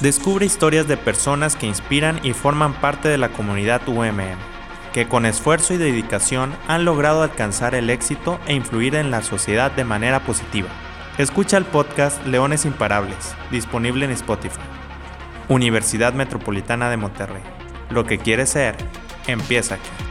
Descubre historias de personas que inspiran y forman parte de la comunidad UMM, que con esfuerzo y dedicación han logrado alcanzar el éxito e influir en la sociedad de manera positiva. Escucha el podcast Leones Imparables, disponible en Spotify. Universidad Metropolitana de Monterrey. Lo que quieres ser, empieza aquí.